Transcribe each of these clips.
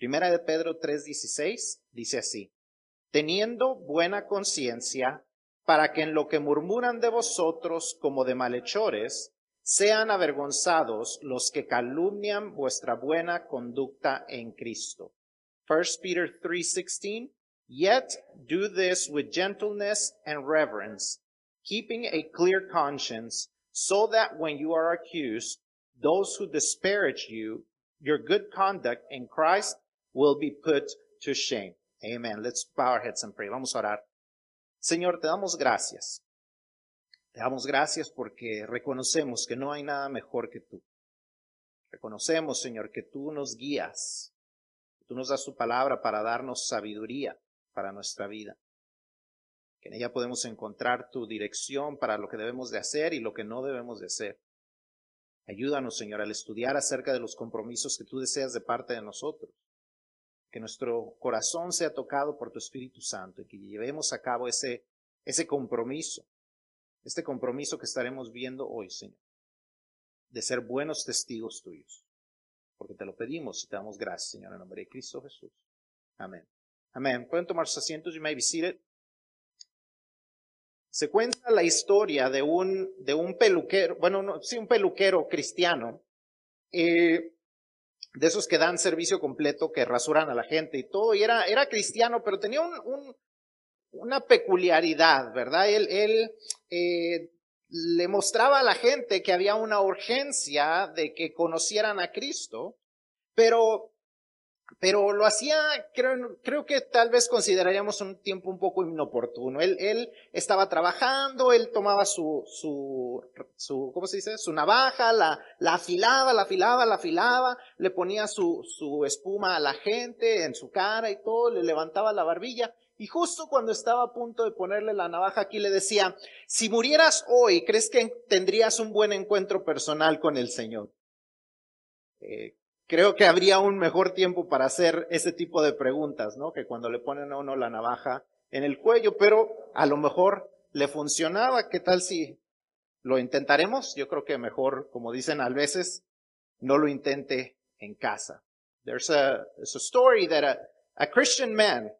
Primera de Pedro 3:16 dice así, teniendo buena conciencia, para que en lo que murmuran de vosotros como de malhechores, sean avergonzados los que calumnian vuestra buena conducta en Cristo. 1 Peter 3:16 Yet do this with gentleness and reverence, keeping a clear conscience, so that when you are accused, those who disparage you, your good conduct in Christ, will be put to shame. Amen. Let's bow our heads and pray. Vamos a orar. Señor, te damos gracias. Te damos gracias porque reconocemos que no hay nada mejor que tú. Reconocemos, Señor, que tú nos guías. Tú nos das tu palabra para darnos sabiduría para nuestra vida. Que en ella podemos encontrar tu dirección para lo que debemos de hacer y lo que no debemos de hacer. Ayúdanos, Señor, al estudiar acerca de los compromisos que tú deseas de parte de nosotros. Que nuestro corazón sea tocado por tu Espíritu Santo y que llevemos a cabo ese, ese compromiso, este compromiso que estaremos viendo hoy, Señor, de ser buenos testigos tuyos. Porque te lo pedimos y te damos gracias, Señor, en nombre de Cristo Jesús. Amén. Amén. Pueden tomar sus asientos, you may be. Se cuenta la historia de un, de un peluquero, bueno, no, sí, un peluquero cristiano, eh, de esos que dan servicio completo, que rasuran a la gente y todo, y era, era cristiano, pero tenía un, un, una peculiaridad, ¿verdad? Él, él eh, le mostraba a la gente que había una urgencia de que conocieran a Cristo, pero pero lo hacía, creo, creo que tal vez consideraríamos un tiempo un poco inoportuno. Él, estaba trabajando, él tomaba su, su, su, ¿cómo se dice? Su navaja, la, la afilaba, la afilaba, la afilaba, le ponía su, su espuma a la gente en su cara y todo, le levantaba la barbilla. Y justo cuando estaba a punto de ponerle la navaja aquí le decía, si murieras hoy, ¿crees que tendrías un buen encuentro personal con el Señor? Eh, creo que habría un mejor tiempo para hacer ese tipo de preguntas, ¿no? Que cuando le ponen a uno la navaja en el cuello, pero a lo mejor le funcionaba. ¿Qué tal si lo intentaremos? Yo creo que mejor, como dicen a veces, no lo intente en casa. There's a, story that a, Christian man,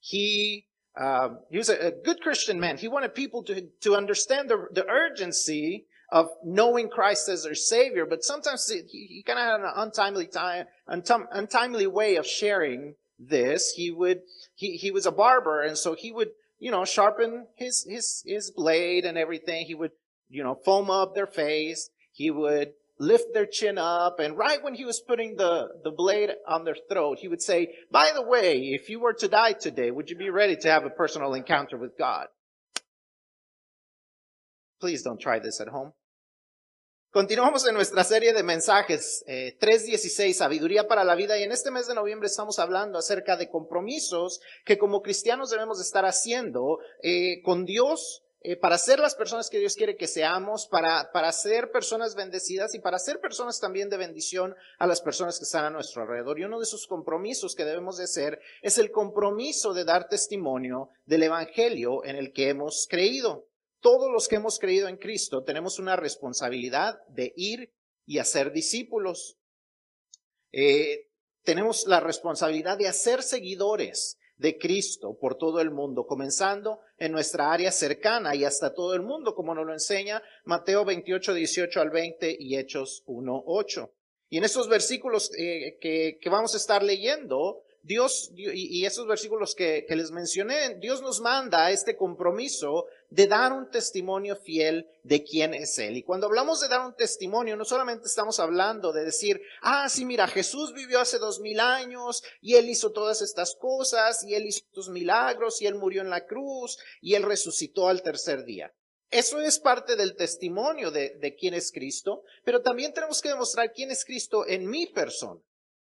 he, uh, he was a, good Christian man. He wanted people to, to understand the urgency of knowing Christ as their Savior, but sometimes he, he kind of had an untimely time, untimely way of sharing this. He would, he, he was a barber, and so he would, you know, sharpen his, his, his blade and everything. He would, you know, foam up their face. He would lift their chin up, and right when he was putting the, the blade on their throat, he would say, by the way, if you were to die today, would you be ready to have a personal encounter with God? Please don't try this at home. Continuamos en nuestra serie de mensajes eh, 3.16, Sabiduría para la Vida, y en este mes de noviembre estamos hablando acerca de compromisos que como cristianos debemos estar haciendo eh, con Dios eh, para ser las personas que Dios quiere que seamos, para, para ser personas bendecidas y para ser personas también de bendición a las personas que están a nuestro alrededor. Y uno de esos compromisos que debemos de hacer es el compromiso de dar testimonio del Evangelio en el que hemos creído todos los que hemos creído en Cristo tenemos una responsabilidad de ir y hacer discípulos. Eh, tenemos la responsabilidad de hacer seguidores de Cristo por todo el mundo, comenzando en nuestra área cercana y hasta todo el mundo, como nos lo enseña Mateo 28, 18 al 20 y Hechos 1, 8. Y en estos versículos eh, que, que, vamos a estar leyendo, Dios, y, esos versículos que, les mencioné, Dios nos manda este compromiso de dar un testimonio fiel de quién es Él. Y cuando hablamos de dar un testimonio, no solamente estamos hablando de decir, ah, sí, mira, Jesús vivió hace dos mil años y Él hizo todas estas cosas y Él hizo tus milagros y Él murió en la cruz y Él resucitó al tercer día. Eso es parte del testimonio de quién es Cristo, pero también tenemos que demostrar quién es Cristo en mi persona.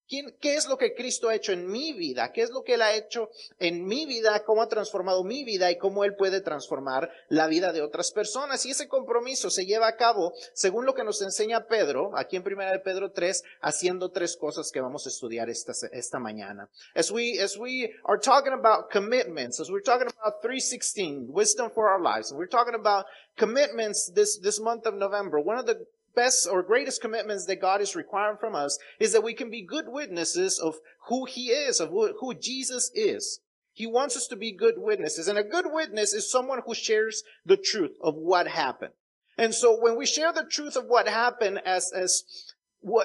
¿Qué es lo que Cristo ha hecho en mi vida? ¿Qué es lo que Él ha hecho en mi vida? ¿Cómo ha transformado mi vida y cómo Él puede transformar la vida de otras personas? Y ese compromiso se lleva a cabo, según lo que nos enseña Pedro, aquí en Primera de Pedro 3, haciendo tres cosas que vamos a estudiar esta, esta mañana. As we, as we are talking about commitments, as we're talking about 316, wisdom for our lives, and we're talking about commitments this, this month of November, one of the best or greatest commitments that God is requiring from us is that we can be good witnesses of who He is, of who, Jesus is. He wants us to be good witnesses. And a good witness is someone who shares the truth of what happened. And so when we share the truth of what happened as, as,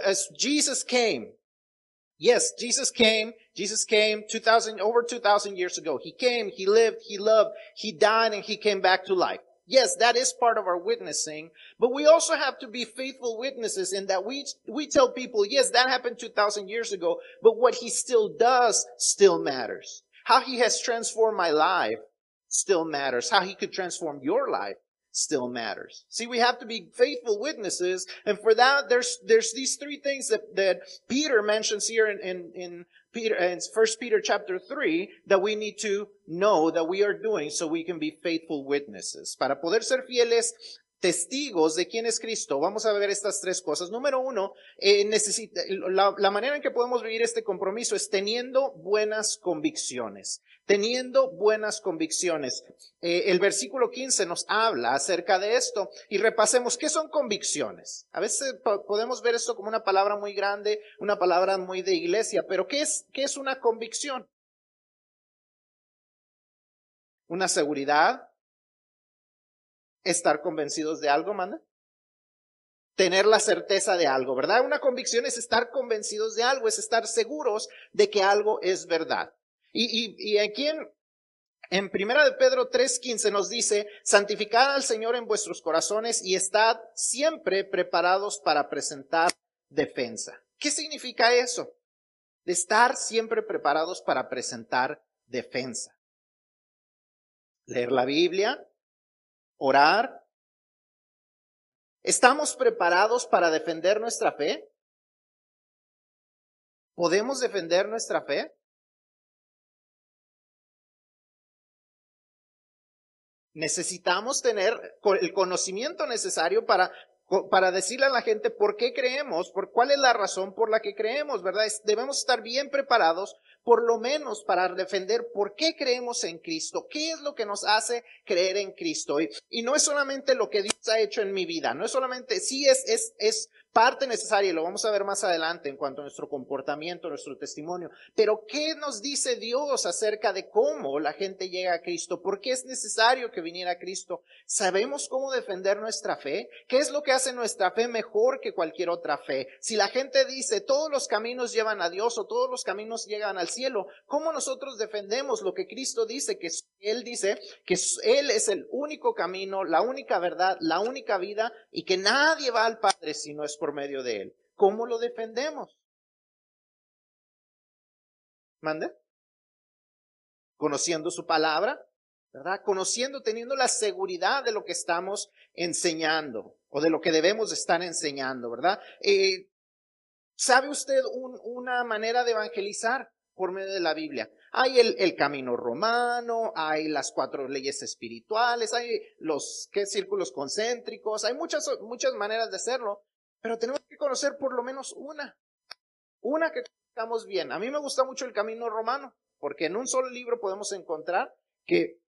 as Jesus came, yes, Jesus came, Jesus came 2000, over 2000 years ago. He came, He lived, He loved, He died, and He came back to life. Yes, that is part of our witnessing, but we also have to be faithful witnesses in that we, we tell people, yes, that happened 2000 years ago, but what he still does still matters. How he has transformed my life still matters. How he could transform your life still matters. See, we have to be faithful witnesses, and for that, there's there's these three things that, that Peter mentions here in, in, in Peter in First Peter chapter three that we need to know that we are doing so we can be faithful witnesses. Para poder ser fieles testigos de quién es Cristo, vamos a ver estas tres cosas. Número uno, eh, la, manera en que podemos vivir este compromiso es teniendo buenas convicciones. Teniendo buenas convicciones. Eh, el versículo 15 nos habla acerca de esto y repasemos qué son convicciones. A veces podemos ver esto como una palabra muy grande, una palabra muy de iglesia, pero ¿qué es, qué es una convicción? Una seguridad, estar convencidos de algo, manda. Tener la certeza de algo, ¿verdad? Una convicción es estar convencidos de algo, es estar seguros de que algo es verdad. Y, y, y aquí en, en Primera de Pedro 3.15 nos dice, santificad al Señor en vuestros corazones y estad siempre preparados para presentar defensa. ¿Qué significa eso? De estar siempre preparados para presentar defensa. Leer la Biblia, orar. ¿Estamos preparados para defender nuestra fe? ¿Podemos defender nuestra fe? Necesitamos tener el conocimiento necesario para para decirle a la gente por qué creemos, por cuál es la razón por la que creemos, ¿verdad? Debemos estar bien preparados, por lo menos para defender por qué creemos en Cristo, qué es lo que nos hace creer en Cristo. Y, y no es solamente lo que Dios ha hecho en mi vida, no es solamente, sí es, es, es parte necesaria, y lo vamos a ver más adelante en cuanto a nuestro comportamiento, nuestro testimonio. Pero ¿qué nos dice Dios acerca de cómo la gente llega a Cristo? ¿Por qué es necesario que viniera Cristo? ¿Sabemos cómo defender nuestra fe? ¿Qué es lo que hace nuestra fe mejor que cualquier otra fe? Si la gente dice todos los caminos llevan a Dios o todos los caminos llegan al cielo, ¿cómo nosotros defendemos lo que Cristo dice? Que Él dice que Él es el único camino, la única verdad, la única vida y que nadie va al Padre si no es por medio de él. ¿Cómo lo defendemos? ¿Mande? Conociendo su palabra, ¿verdad? Conociendo, teniendo la seguridad de lo que estamos enseñando o de lo que debemos estar enseñando, ¿verdad? Eh, ¿Sabe usted una manera de evangelizar por medio de la Biblia? Hay el, camino romano, hay las cuatro leyes espirituales, hay los ¿qué, círculos concéntricos, hay muchas, muchas maneras de hacerlo, pero tenemos que conocer por lo menos una. Una que conozcamos bien. A mí me gusta mucho el camino romano, porque en un solo libro podemos encontrar que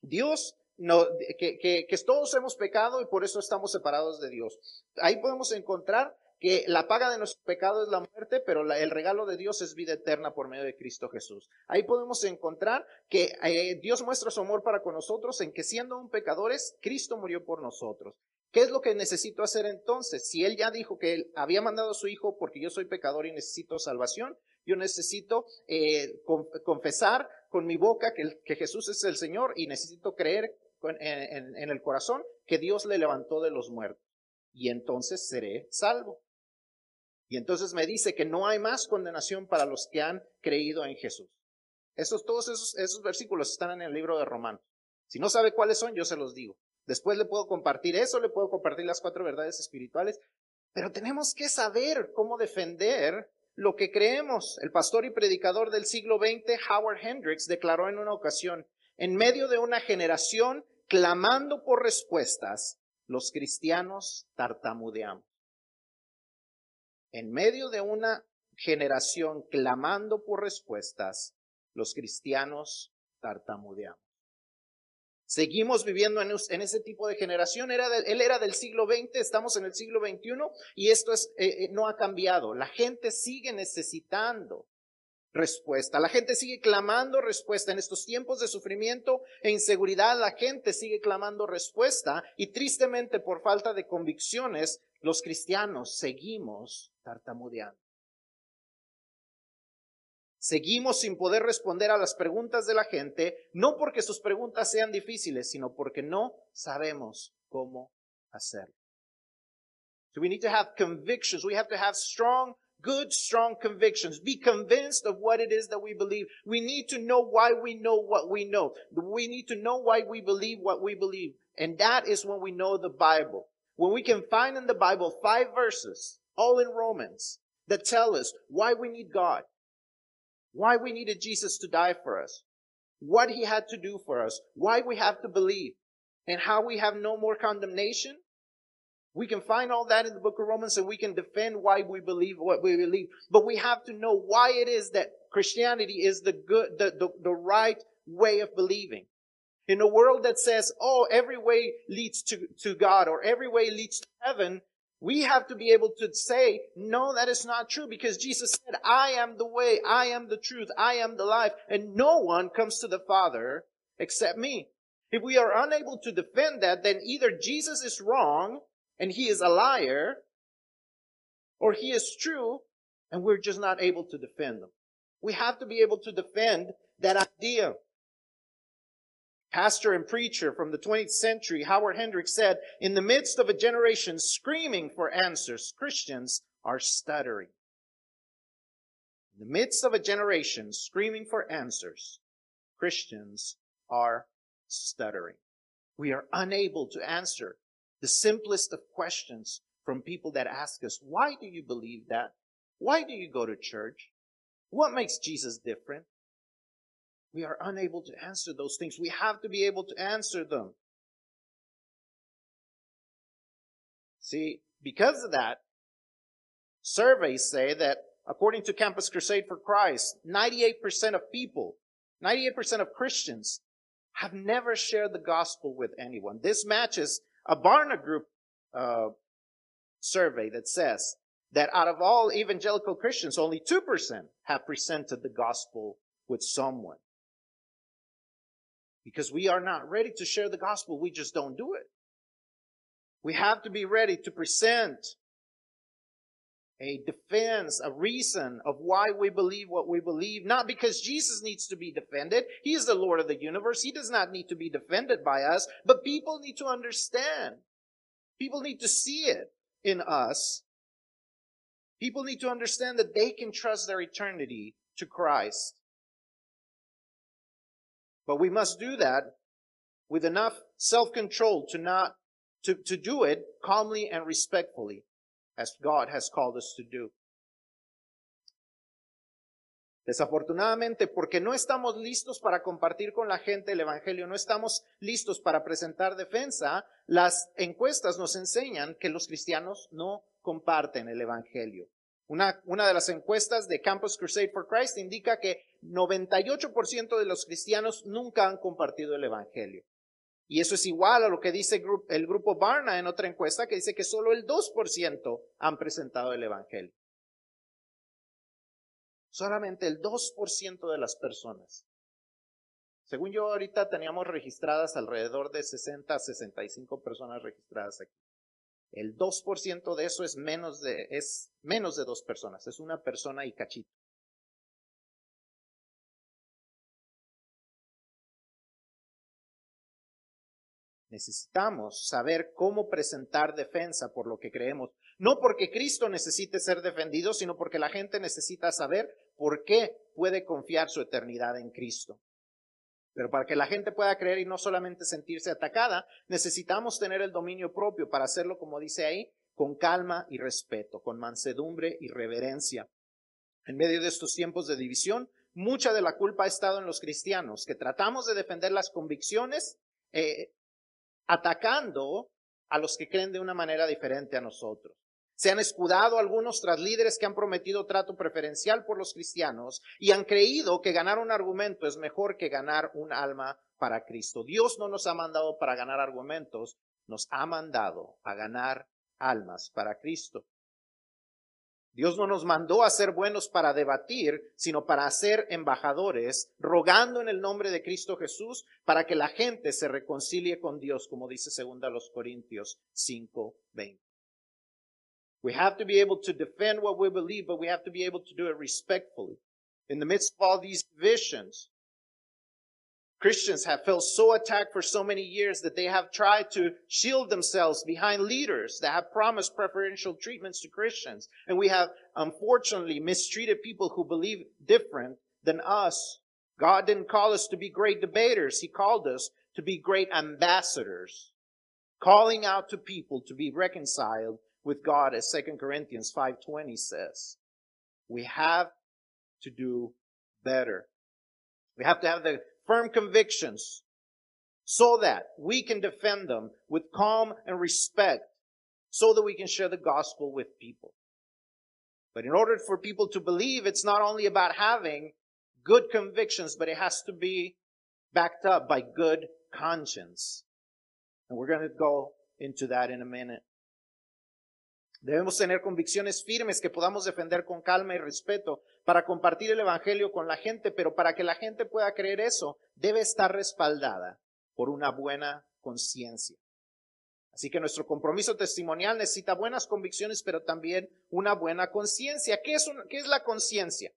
Dios no, que, que, que, todos hemos pecado y por eso estamos separados de Dios. Ahí podemos encontrar que la paga de nuestro pecado es la muerte, pero el regalo de Dios es vida eterna por medio de Cristo Jesús. Ahí podemos encontrar que eh, Dios muestra su amor para con nosotros en que siendo un pecadores, Cristo murió por nosotros. ¿Qué es lo que necesito hacer entonces? Si Él ya dijo que Él había mandado a su Hijo porque yo soy pecador y necesito salvación, yo necesito eh, confesar con mi boca que, Jesús es el Señor y necesito creer en el corazón que Dios le levantó de los muertos. Y entonces seré salvo. Y entonces me dice que no hay más condenación para los que han creído en Jesús. Esos, todos esos, versículos están en el libro de Romanos. Si no sabe cuáles son, yo se los digo. Después le puedo compartir eso, le puedo compartir las cuatro verdades espirituales, pero tenemos que saber cómo defender lo que creemos. El pastor y predicador del siglo XX, Howard Hendricks, declaró en una ocasión, en medio de una generación clamando por respuestas, los cristianos tartamudeamos. En medio de una generación clamando por respuestas, los cristianos tartamudeamos. Seguimos viviendo en, ese tipo de generación. Era él era del siglo XX, estamos en el siglo XXI y esto es, eh, eh, no ha cambiado. La gente sigue necesitando respuesta. La gente sigue clamando respuesta. En estos tiempos de sufrimiento e inseguridad, la gente sigue clamando respuesta y tristemente por falta de convicciones, los cristianos seguimos tartamudeando. Seguimos sin poder responder a las preguntas de la gente, no porque sus preguntas sean difíciles, sino porque no sabemos cómo hacerlo. So we need to have convictions. We have to have strong, good, strong convictions. Be convinced of what it is that we believe. We need to know why we know what we know. We need to know why we believe what we believe. And that is when we know the Bible. When we can find in the Bible five verses, all in Romans, that tell us why we need God, why we needed Jesus to die for us, what he had to do for us, why we have to believe, and how we have no more condemnation. We can find all that in the book of Romans and we can defend why we believe what we believe. But we have to know why it is that Christianity is the good, the, the, the right way of believing. In a world that says, oh, every way leads to, to God or every way leads to heaven, we have to be able to say, no, that is not true because Jesus said, I am the way, I am the truth, I am the life, and no one comes to the Father except me. If we are unable to defend that, then either Jesus is wrong and he is a liar, or he is true and we're just not able to defend them. We have to be able to defend that idea pastor and preacher from the 20th century, Howard Hendricks said, in the midst of a generation screaming for answers, Christians are stuttering. In the midst of a generation screaming for answers, Christians are stuttering. We are unable to answer the simplest of questions from people that ask us, why do you believe that? Why do you go to church? What makes Jesus different? We are unable to answer those things. We have to be able to answer them. See, because of that, surveys say that according to Campus Crusade for Christ, 98% of people, 98% of Christians have never shared the gospel with anyone. This matches a Barna Group uh, survey that says that out of all evangelical Christians, only 2% have presented the gospel with someone because we are not ready to share the gospel. We just don't do it. We have to be ready to present a defense, a reason of why we believe what we believe, not because Jesus needs to be defended. He is the Lord of the universe. He does not need to be defended by us, but people need to understand. People need to see it in us. People need to understand that they can trust their eternity to Christ. But we must do that with enough self-control to not, to, to do it calmly and respectfully as God has called us to do. Desafortunadamente, porque no estamos listos para compartir con la gente el Evangelio, no estamos listos para presentar defensa, las encuestas nos enseñan que los cristianos no comparten el Evangelio. Una, una de las encuestas de Campus Crusade for Christ indica que 98% de los cristianos nunca han compartido el Evangelio. Y eso es igual a lo que dice el grupo Barna en otra encuesta que dice que solo el 2% han presentado el Evangelio. Solamente el 2% de las personas. Según yo ahorita teníamos registradas alrededor de 60 a 65 personas registradas aquí. El 2% de eso es menos de, es menos de dos personas, es una persona y cachito. Necesitamos saber cómo presentar defensa por lo que creemos. No porque Cristo necesite ser defendido, sino porque la gente necesita saber por qué puede confiar su eternidad en Cristo. Pero para que la gente pueda creer y no solamente sentirse atacada, necesitamos tener el dominio propio para hacerlo, como dice ahí, con calma y respeto, con mansedumbre y reverencia. En medio de estos tiempos de división, mucha de la culpa ha estado en los cristianos, que tratamos de defender las convicciones eh, atacando a los que creen de una manera diferente a nosotros. Se han escudado algunos tras líderes que han prometido trato preferencial por los cristianos y han creído que ganar un argumento es mejor que ganar un alma para Cristo. Dios no nos ha mandado para ganar argumentos, nos ha mandado a ganar almas para Cristo. Dios no nos mandó a ser buenos para debatir, sino para ser embajadores, rogando en el nombre de Cristo Jesús para que la gente se reconcilie con Dios, como dice segunda los Corintios 5:20. We have to be able to defend what we believe, but we have to be able to do it respectfully. In the midst of all these divisions, Christians have felt so attacked for so many years that they have tried to shield themselves behind leaders that have promised preferential treatments to Christians. And we have unfortunately mistreated people who believe different than us. God didn't call us to be great debaters. He called us to be great ambassadors, calling out to people to be reconciled with God, as 2 Corinthians 5.20 says. We have to do better. We have to have the firm convictions so that we can defend them with calm and respect so that we can share the gospel with people. But in order for people to believe, it's not only about having good convictions, but it has to be backed up by good conscience. And we're going to go into that in a minute. Debemos tener convicciones firmes que podamos defender con calma y respeto para compartir el Evangelio con la gente, pero para que la gente pueda creer eso, debe estar respaldada por una buena conciencia. Así que nuestro compromiso testimonial necesita buenas convicciones, pero también una buena conciencia. ¿Qué, es ¿Qué es la conciencia?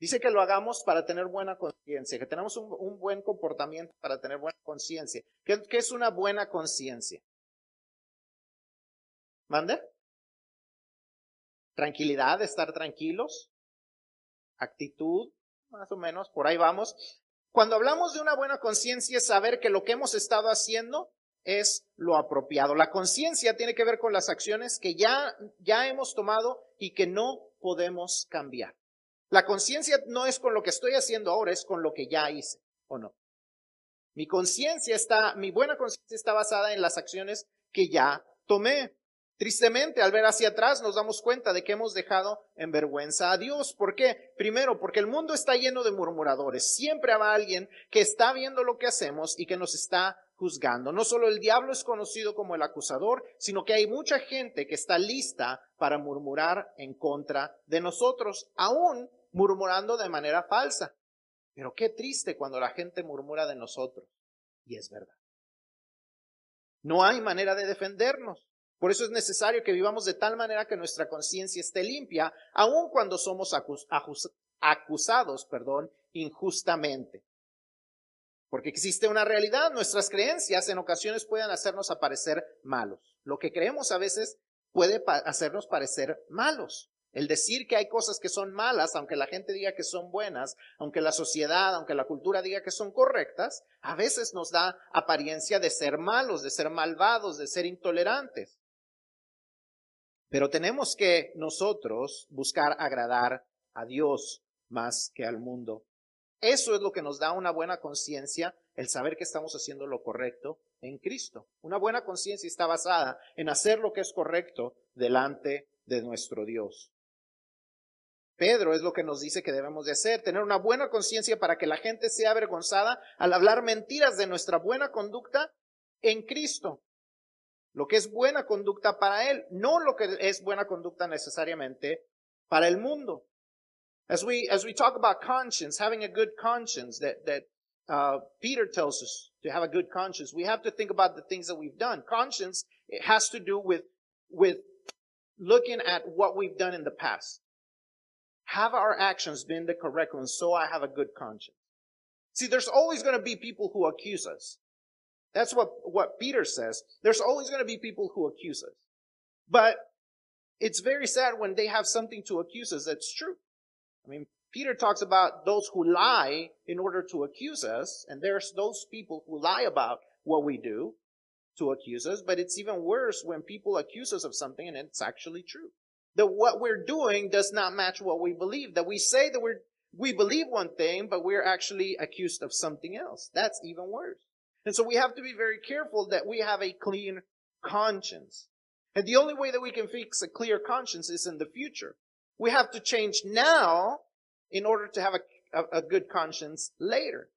Dice que lo hagamos para tener buena conciencia, que tenemos un, buen comportamiento para tener buena conciencia. ¿Qué es una buena conciencia? ¿Mande? Tranquilidad, estar tranquilos. Actitud, más o menos, por ahí vamos. Cuando hablamos de una buena conciencia es saber que lo que hemos estado haciendo es lo apropiado. La conciencia tiene que ver con las acciones que ya, ya hemos tomado y que no podemos cambiar. La conciencia no es con lo que estoy haciendo ahora, es con lo que ya hice, ¿o no? Mi conciencia está, mi buena conciencia está basada en las acciones que ya tomé. Tristemente, al ver hacia atrás, nos damos cuenta de que hemos dejado en vergüenza a Dios. ¿Por qué? Primero, porque el mundo está lleno de murmuradores. Siempre habrá alguien que está viendo lo que hacemos y que nos está juzgando. No solo el diablo es conocido como el acusador, sino que hay mucha gente que está lista para murmurar en contra de nosotros, aún murmurando de manera falsa. Pero qué triste cuando la gente murmura de nosotros. Y es verdad. No hay manera de defendernos. Por eso es necesario que vivamos de tal manera que nuestra conciencia esté limpia, aun cuando somos acusados, perdón, injustamente. Porque existe una realidad, nuestras creencias en ocasiones pueden hacernos aparecer malos. Lo que creemos a veces puede hacernos parecer malos. El decir que hay cosas que son malas, aunque la gente diga que son buenas, aunque la sociedad, aunque la cultura diga que son correctas, a veces nos da apariencia de ser malos, de ser malvados, de ser intolerantes. Pero tenemos que nosotros buscar agradar a Dios más que al mundo. Eso es lo que nos da una buena conciencia, el saber que estamos haciendo lo correcto en Cristo. Una buena conciencia está basada en hacer lo que es correcto delante de nuestro Dios. Pedro es lo que nos dice que debemos de hacer, tener una buena conciencia para que la gente sea avergonzada al hablar mentiras de nuestra buena conducta en Cristo lo que es buena conducta para él, no lo que es buena conducta necesariamente para el mundo. As we, as we talk about conscience, having a good conscience that, that uh, Peter tells us to have a good conscience, we have to think about the things that we've done. Conscience it has to do with, with looking at what we've done in the past. Have our actions been the correct ones so I have a good conscience? See, there's always going to be people who accuse us. That's what, what Peter says. There's always going to be people who accuse us. But it's very sad when they have something to accuse us that's true. I mean, Peter talks about those who lie in order to accuse us, and there's those people who lie about what we do to accuse us, but it's even worse when people accuse us of something and it's actually true. That what we're doing does not match what we believe. That we say that we're, we believe one thing, but we're actually accused of something else. That's even worse. And so we have to be very careful that we have a clean conscience. And the only way that we can fix a clear conscience is in the future. We have to change now in order to have a, a, a good conscience later.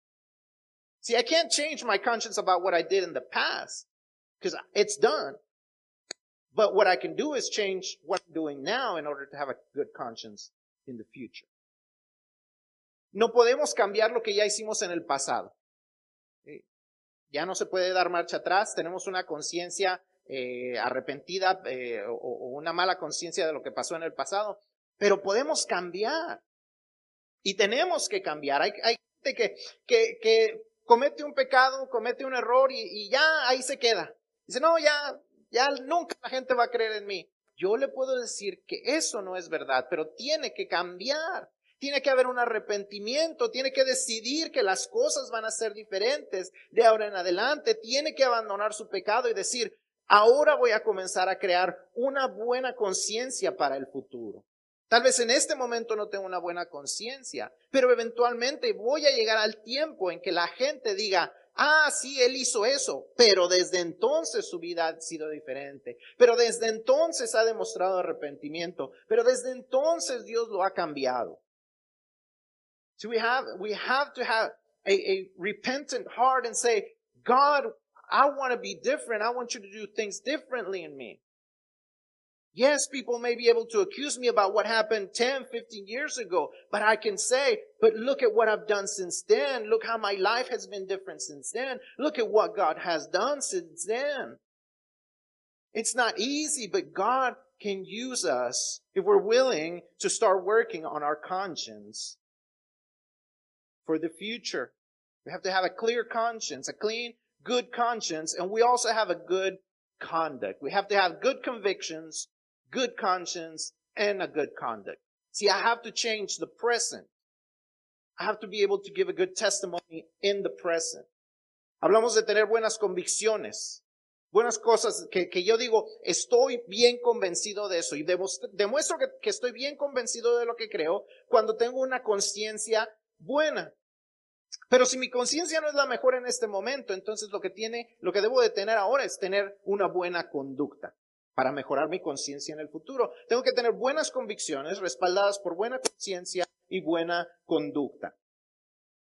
See, I can't change my conscience about what I did in the past because it's done. But what I can do is change what I'm doing now in order to have a good conscience in the future. No podemos cambiar lo que ya hicimos en el pasado. Ya no se puede dar marcha atrás. Tenemos una conciencia eh, arrepentida eh, o, una mala conciencia de lo que pasó en el pasado. Pero podemos cambiar. Y tenemos que cambiar. Hay, gente que, comete un pecado, comete un error y, y ya ahí se queda. Dice, no, ya, ya nunca la gente va a creer en mí. Yo le puedo decir que eso no es verdad, pero tiene que cambiar. Tiene que haber un arrepentimiento, tiene que decidir que las cosas van a ser diferentes de ahora en adelante, tiene que abandonar su pecado y decir, ahora voy a comenzar a crear una buena conciencia para el futuro. Tal vez en este momento no tengo una buena conciencia, pero eventualmente voy a llegar al tiempo en que la gente diga, ah, sí, él hizo eso, pero desde entonces su vida ha sido diferente, pero desde entonces ha demostrado arrepentimiento, pero desde entonces Dios lo ha cambiado. So we have, we have to have a, a repentant heart and say, God, I want to be different. I want you to do things differently in me. Yes, people may be able to accuse me about what happened 10, 15 years ago, but I can say, but look at what I've done since then. Look how my life has been different since then. Look at what God has done since then. It's not easy, but God can use us if we're willing to start working on our conscience for the future. We have to have a clear conscience, a clean, good conscience, and we also have a good conduct. We have to have good convictions, good conscience, and a good conduct. See, I have to change the present. I have to be able to give a good testimony in the present. Hablamos de tener buenas convicciones, buenas cosas que, que yo digo, estoy bien convencido de eso y demuestro que, que estoy bien convencido de lo que creo cuando tengo una conciencia buena. Pero si mi conciencia no es la mejor en este momento, entonces lo que tiene, lo que debo de tener ahora es tener una buena conducta para mejorar mi conciencia en el futuro. Tengo que tener buenas convicciones respaldadas por buena conciencia y buena conducta.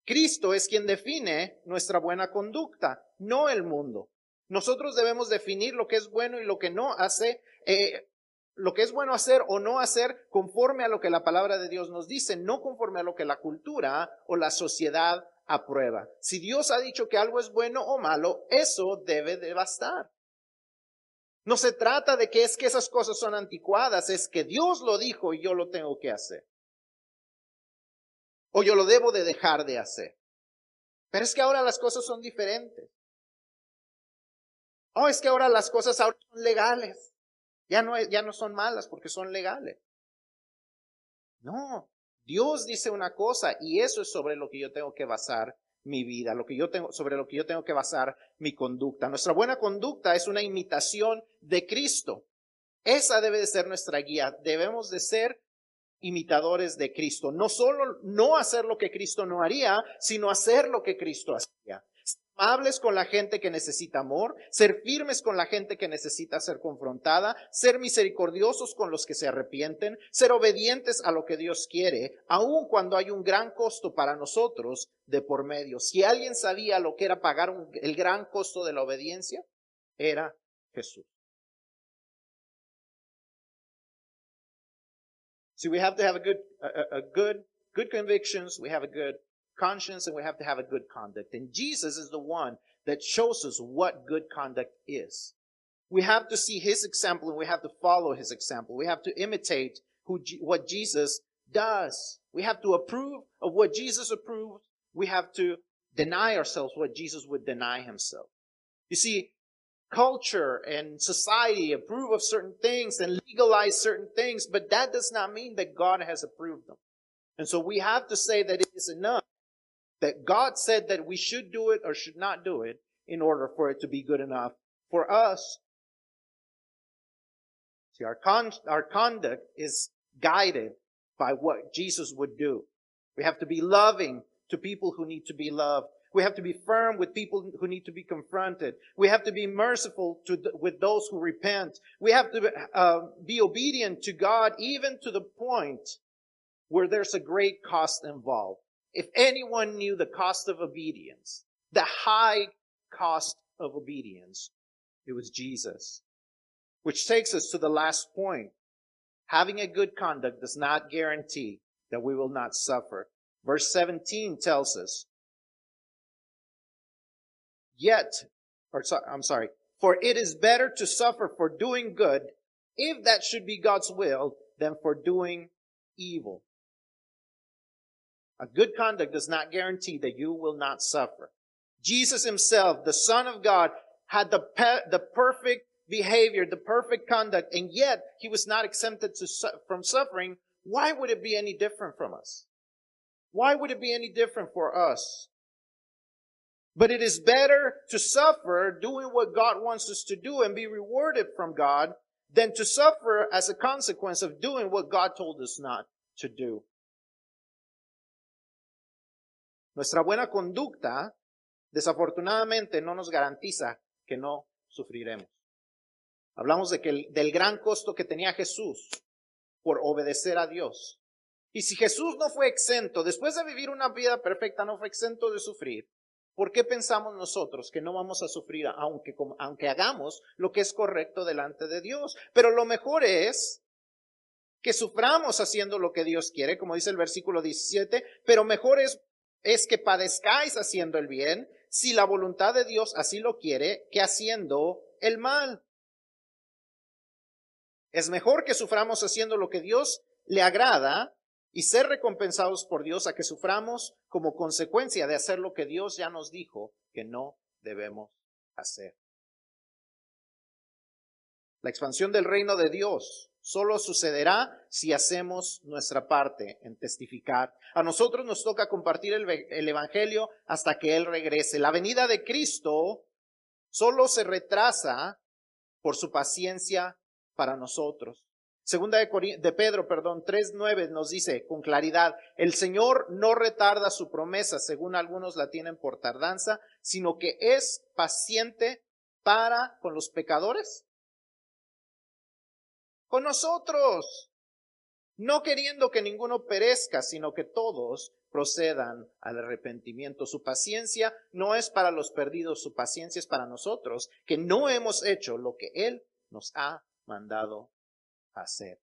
Cristo es quien define nuestra buena conducta, no el mundo. Nosotros debemos definir lo que es bueno y lo que no hace, eh, lo que es bueno hacer o no hacer conforme a lo que la palabra de Dios nos dice, no conforme a lo que la cultura o la sociedad aprueba. Si Dios ha dicho que algo es bueno o malo, eso debe de bastar. No se trata de que es que esas cosas son anticuadas, es que Dios lo dijo y yo lo tengo que hacer. O yo lo debo de dejar de hacer. Pero es que ahora las cosas son diferentes. Oh, es que ahora las cosas ahora son legales. Ya no, ya no son malas porque son legales. No, Dios dice una cosa y eso es sobre lo que yo tengo que basar mi vida, lo que yo tengo, sobre lo que yo tengo que basar mi conducta. Nuestra buena conducta es una imitación de Cristo. Esa debe de ser nuestra guía. Debemos de ser imitadores de Cristo. No solo no hacer lo que Cristo no haría, sino hacer lo que Cristo hacía amables con la gente que necesita amor, ser firmes con la gente que necesita ser confrontada, ser misericordiosos con los que se arrepienten, ser obedientes a lo que Dios quiere, aun cuando hay un gran costo para nosotros de por medio. Si alguien sabía lo que era pagar el gran costo de la obediencia, era Jesús. So we have to have a good, a, good, good convictions. We have a good conscience and we have to have a good conduct. And Jesus is the one that shows us what good conduct is. We have to see his example and we have to follow his example. We have to imitate who, what Jesus does. We have to approve of what Jesus approved. We have to deny ourselves what Jesus would deny himself. You see, culture and society approve of certain things and legalize certain things, but that does not mean that God has approved them. And so we have to say that it is enough that God said that we should do it or should not do it in order for it to be good enough for us. See, our, con- our conduct is guided by what Jesus would do. We have to be loving to people who need to be loved. We have to be firm with people who need to be confronted. We have to be merciful to the, with those who repent. We have to uh, be obedient to God even to the point where there's a great cost involved. If anyone knew the cost of obedience, the high cost of obedience, it was Jesus. Which takes us to the last point. Having a good conduct does not guarantee that we will not suffer. Verse 17 tells us, Yet, or I'm sorry, for it is better to suffer for doing good, if that should be God's will, than for doing evil. A good conduct does not guarantee that you will not suffer. Jesus himself, the Son of God, had the, pe- the perfect behavior, the perfect conduct, and yet he was not exempted su- from suffering. Why would it be any different from us? Why would it be any different for us? But it is better to suffer doing what God wants us to do and be rewarded from God than to suffer as a consequence of doing what God told us not to do. Nuestra buena conducta, desafortunadamente, no nos garantiza que no sufriremos. Hablamos de que el, del gran costo que tenía Jesús por obedecer a Dios. Y si Jesús no fue exento, después de vivir una vida perfecta, no fue exento de sufrir, ¿Por qué pensamos nosotros que no vamos a sufrir aunque, aunque hagamos lo que es correcto delante de Dios? Pero lo mejor es que suframos haciendo lo que Dios quiere, como dice el versículo 17, pero mejor es, es que padezcáis haciendo el bien, si la voluntad de Dios así lo quiere, que haciendo el mal. Es mejor que suframos haciendo lo que Dios le agrada y ser recompensados por Dios a que suframos como consecuencia de hacer lo que Dios ya nos dijo que no debemos hacer. La expansión del reino de Dios solo sucederá si hacemos nuestra parte en testificar. A nosotros nos toca compartir el, el, Evangelio hasta que Él regrese. La venida de Cristo solo se retrasa por su paciencia para nosotros. Segunda de, Pedro, perdón, 3.9 nos dice con claridad, el Señor no retarda su promesa, según algunos la tienen por tardanza, sino que es paciente para con los pecadores. Con nosotros, no queriendo que ninguno perezca, sino que todos procedan al arrepentimiento. Su paciencia no es para los perdidos, su paciencia es para nosotros, que no hemos hecho lo que Él nos ha mandado hacer.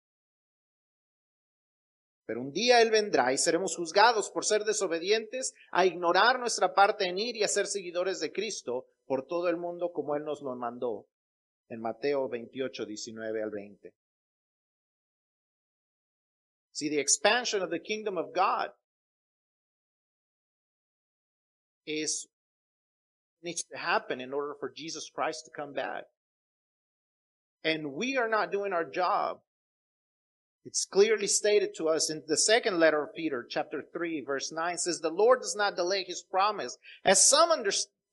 Pero un día Él vendrá y seremos juzgados por ser desobedientes, a ignorar nuestra parte en ir y a ser seguidores de Cristo por todo el mundo como Él nos lo mandó en Mateo 28, 19 al 20. See, the expansion of the kingdom of God is needs to happen in order for Jesus Christ to come back. And we are not doing our job It's clearly stated to us in the second letter of Peter, chapter 3, verse 9 says, The Lord does not delay his promise, as some, under,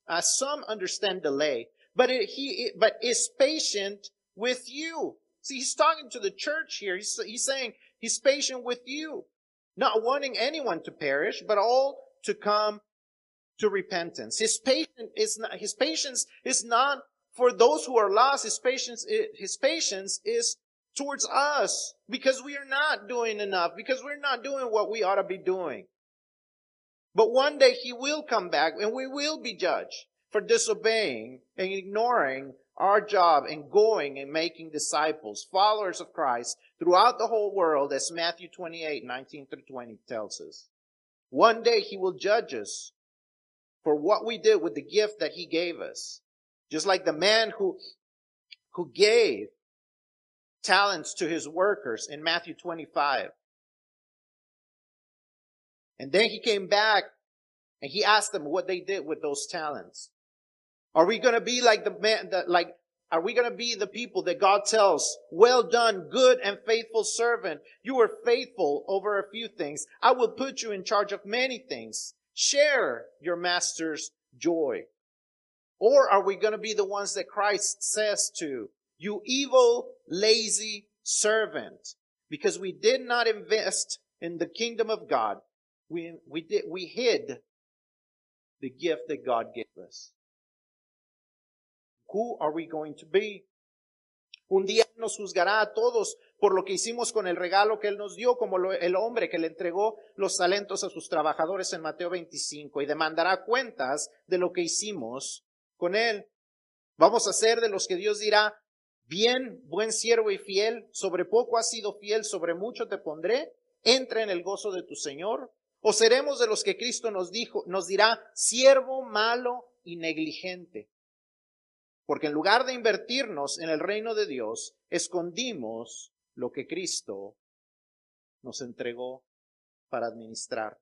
as some understand delay, but it, he, but is patient with you. See, he's talking to the church here. He's, he's saying he's patient with you, not wanting anyone to perish, but all to come to repentance. His patience is not, his patience is not for those who are lost. His patience, his patience is towards us because we are not doing enough, because we're not doing what we ought to be doing. But one day he will come back and we will be judged for disobeying and ignoring our job and going and making disciples, followers of Christ throughout the whole world as Matthew 28, 19 through 20 tells us. One day he will judge us for what we did with the gift that he gave us. Just like the man who, who gave talents to his workers in Matthew 25. And then he came back and he asked them what they did with those talents. Are we going to be like the man that like are we going to be the people that God tells, well done, good and faithful servant. You were faithful over a few things. I will put you in charge of many things. Share your master's joy. Or are we going to be the ones that Christ says to, you evil, lazy servant. Because we did not invest in the kingdom of God. We, we did, we hid the gift that God gave us. Who are we going to be? Un día nos juzgará a todos por lo que hicimos con el regalo que Él nos dio, como el hombre que le entregó los talentos a sus trabajadores en Mateo 25, y demandará cuentas de lo que hicimos con Él. Vamos a ser de los que Dios dirá, bien, buen siervo y fiel, sobre poco has sido fiel, sobre mucho te pondré, entra en el gozo de tu Señor. O seremos de los que Cristo nos dijo, nos dirá, siervo malo y negligente. Porque en lugar de invertirnos en el reino de Dios, escondimos lo que Cristo nos entregó para administrar.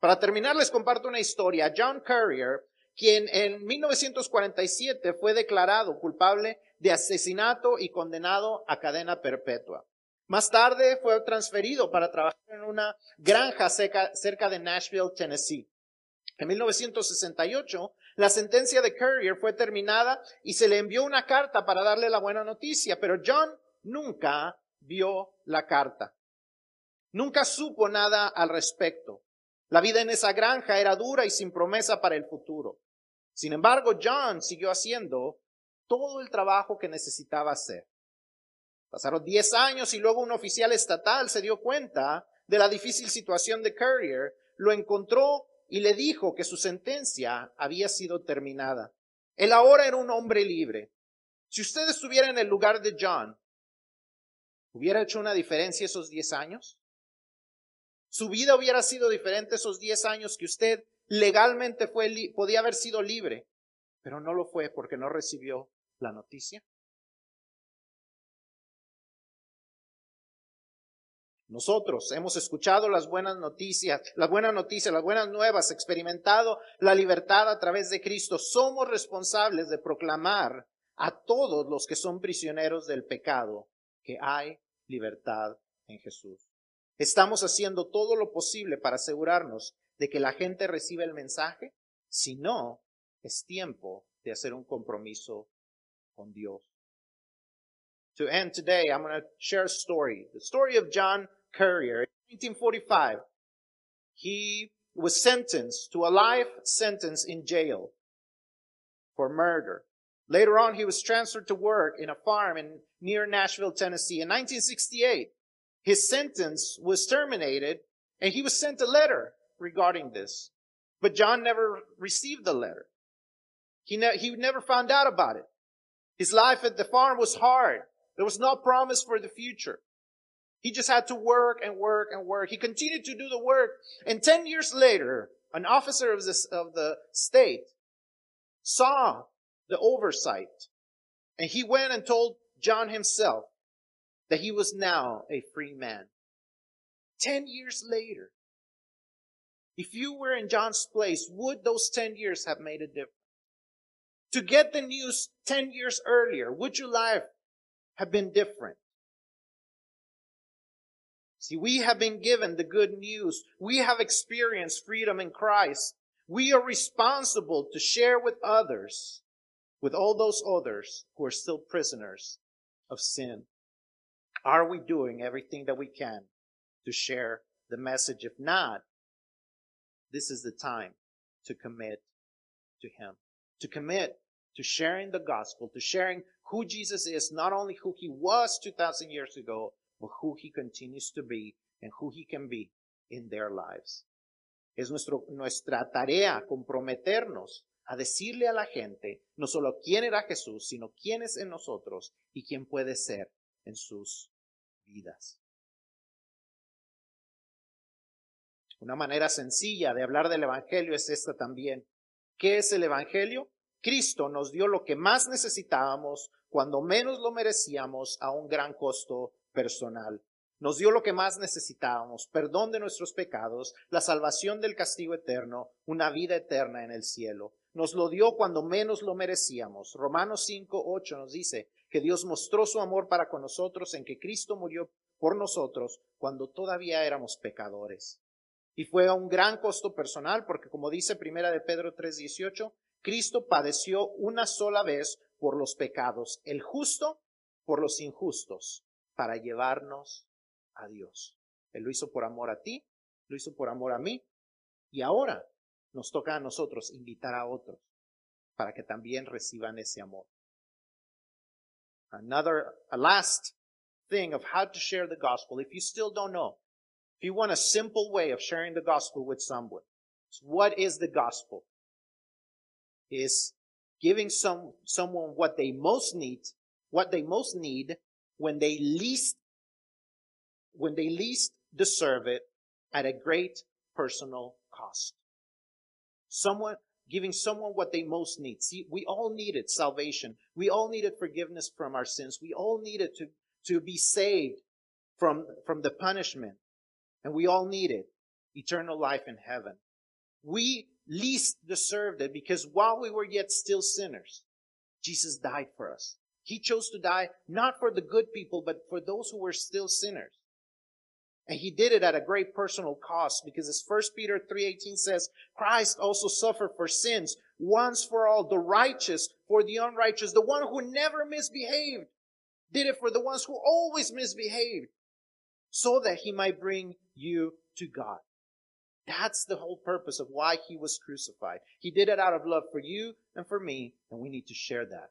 Para terminar, les comparto una historia. John Currier, quien en 1947 fue declarado culpable de asesinato y condenado a cadena perpetua. Más tarde fue transferido para trabajar en una granja cerca, de Nashville, Tennessee. En 1968, la sentencia de Currier fue terminada y se le envió una carta para darle la buena noticia, pero John nunca vio la carta. Nunca supo nada al respecto. La vida en esa granja era dura y sin promesa para el futuro. Sin embargo, John siguió haciendo todo el trabajo que necesitaba hacer. Pasaron 10 años y luego un oficial estatal se dio cuenta de la difícil situación de Courier, lo encontró y le dijo que su sentencia había sido terminada. Él ahora era un hombre libre. Si usted estuviera en el lugar de John, ¿hubiera hecho una diferencia esos 10 años? ¿Su vida hubiera sido diferente esos 10 años que usted legalmente fue, podía haber sido libre, pero no lo fue porque no recibió la noticia? Nosotros hemos escuchado las buenas noticias, las buenas noticias, las buenas nuevas, experimentado la libertad a través de Cristo. Somos responsables de proclamar a todos los que son prisioneros del pecado que hay libertad en Jesús. Estamos haciendo todo lo posible para asegurarnos de que la gente reciba el mensaje. Si no, es tiempo de hacer un compromiso con Dios. To end today, I'm going to share a story. The story of John Courier. In 1945, he was sentenced to a life sentence in jail for murder. Later on, he was transferred to work in a farm in near Nashville, Tennessee. In 1968, his sentence was terminated and he was sent a letter regarding this. But John never received the letter. He, ne- he never found out about it. His life at the farm was hard. There was no promise for the future. He just had to work and work and work. He continued to do the work. And 10 years later, an officer of, this, of the state saw the oversight. And he went and told John himself that he was now a free man. 10 years later, if you were in John's place, would those 10 years have made a difference? To get the news 10 years earlier, would your life have been different? See, we have been given the good news. We have experienced freedom in Christ. We are responsible to share with others, with all those others who are still prisoners of sin. Are we doing everything that we can to share the message? If not, this is the time to commit to Him, to commit to sharing the gospel, to sharing who Jesus is, not only who He was 2,000 years ago, who he continues to be and who he can be in their lives. Es nuestro, nuestra tarea comprometernos a decirle a la gente no solo quién era Jesús, sino quién es en nosotros y quién puede ser en sus vidas. Una manera sencilla de hablar del Evangelio es esta también. ¿Qué es el Evangelio? Cristo nos dio lo que más necesitábamos cuando menos lo merecíamos a un gran costo personal. Nos dio lo que más necesitábamos, perdón de nuestros pecados, la salvación del castigo eterno, una vida eterna en el cielo. Nos lo dio cuando menos lo merecíamos. Romanos 5, 8 nos dice que Dios mostró su amor para con nosotros en que Cristo murió por nosotros cuando todavía éramos pecadores. Y fue a un gran costo personal porque como dice primera de Pedro 3, 18, Cristo padeció una sola vez por los pecados, el justo por los injustos, para llevarnos a Dios. Él lo hizo por amor a ti, lo hizo por amor a mí, y ahora nos toca a nosotros invitar a otros para que también reciban ese amor. Another, a last thing of how to share the gospel. If you still don't know, if you want a simple way of sharing the gospel with someone, what is the gospel? Is giving some, someone what they most need, what they most need when they least, when they least deserve it at a great personal cost. Someone, giving someone what they most need. See, we all needed salvation. We all needed forgiveness from our sins. We all needed to, to be saved from, from the punishment. And we all needed eternal life in heaven. We least deserved it because while we were yet still sinners, Jesus died for us. He chose to die not for the good people, but for those who were still sinners. And he did it at a great personal cost because as 1 Peter 3.18 says, Christ also suffered for sins once for all, the righteous for the unrighteous, the one who never misbehaved did it for the ones who always misbehaved so that he might bring you to God. That's the whole purpose of why he was crucified. He did it out of love for you and for me, and we need to share that.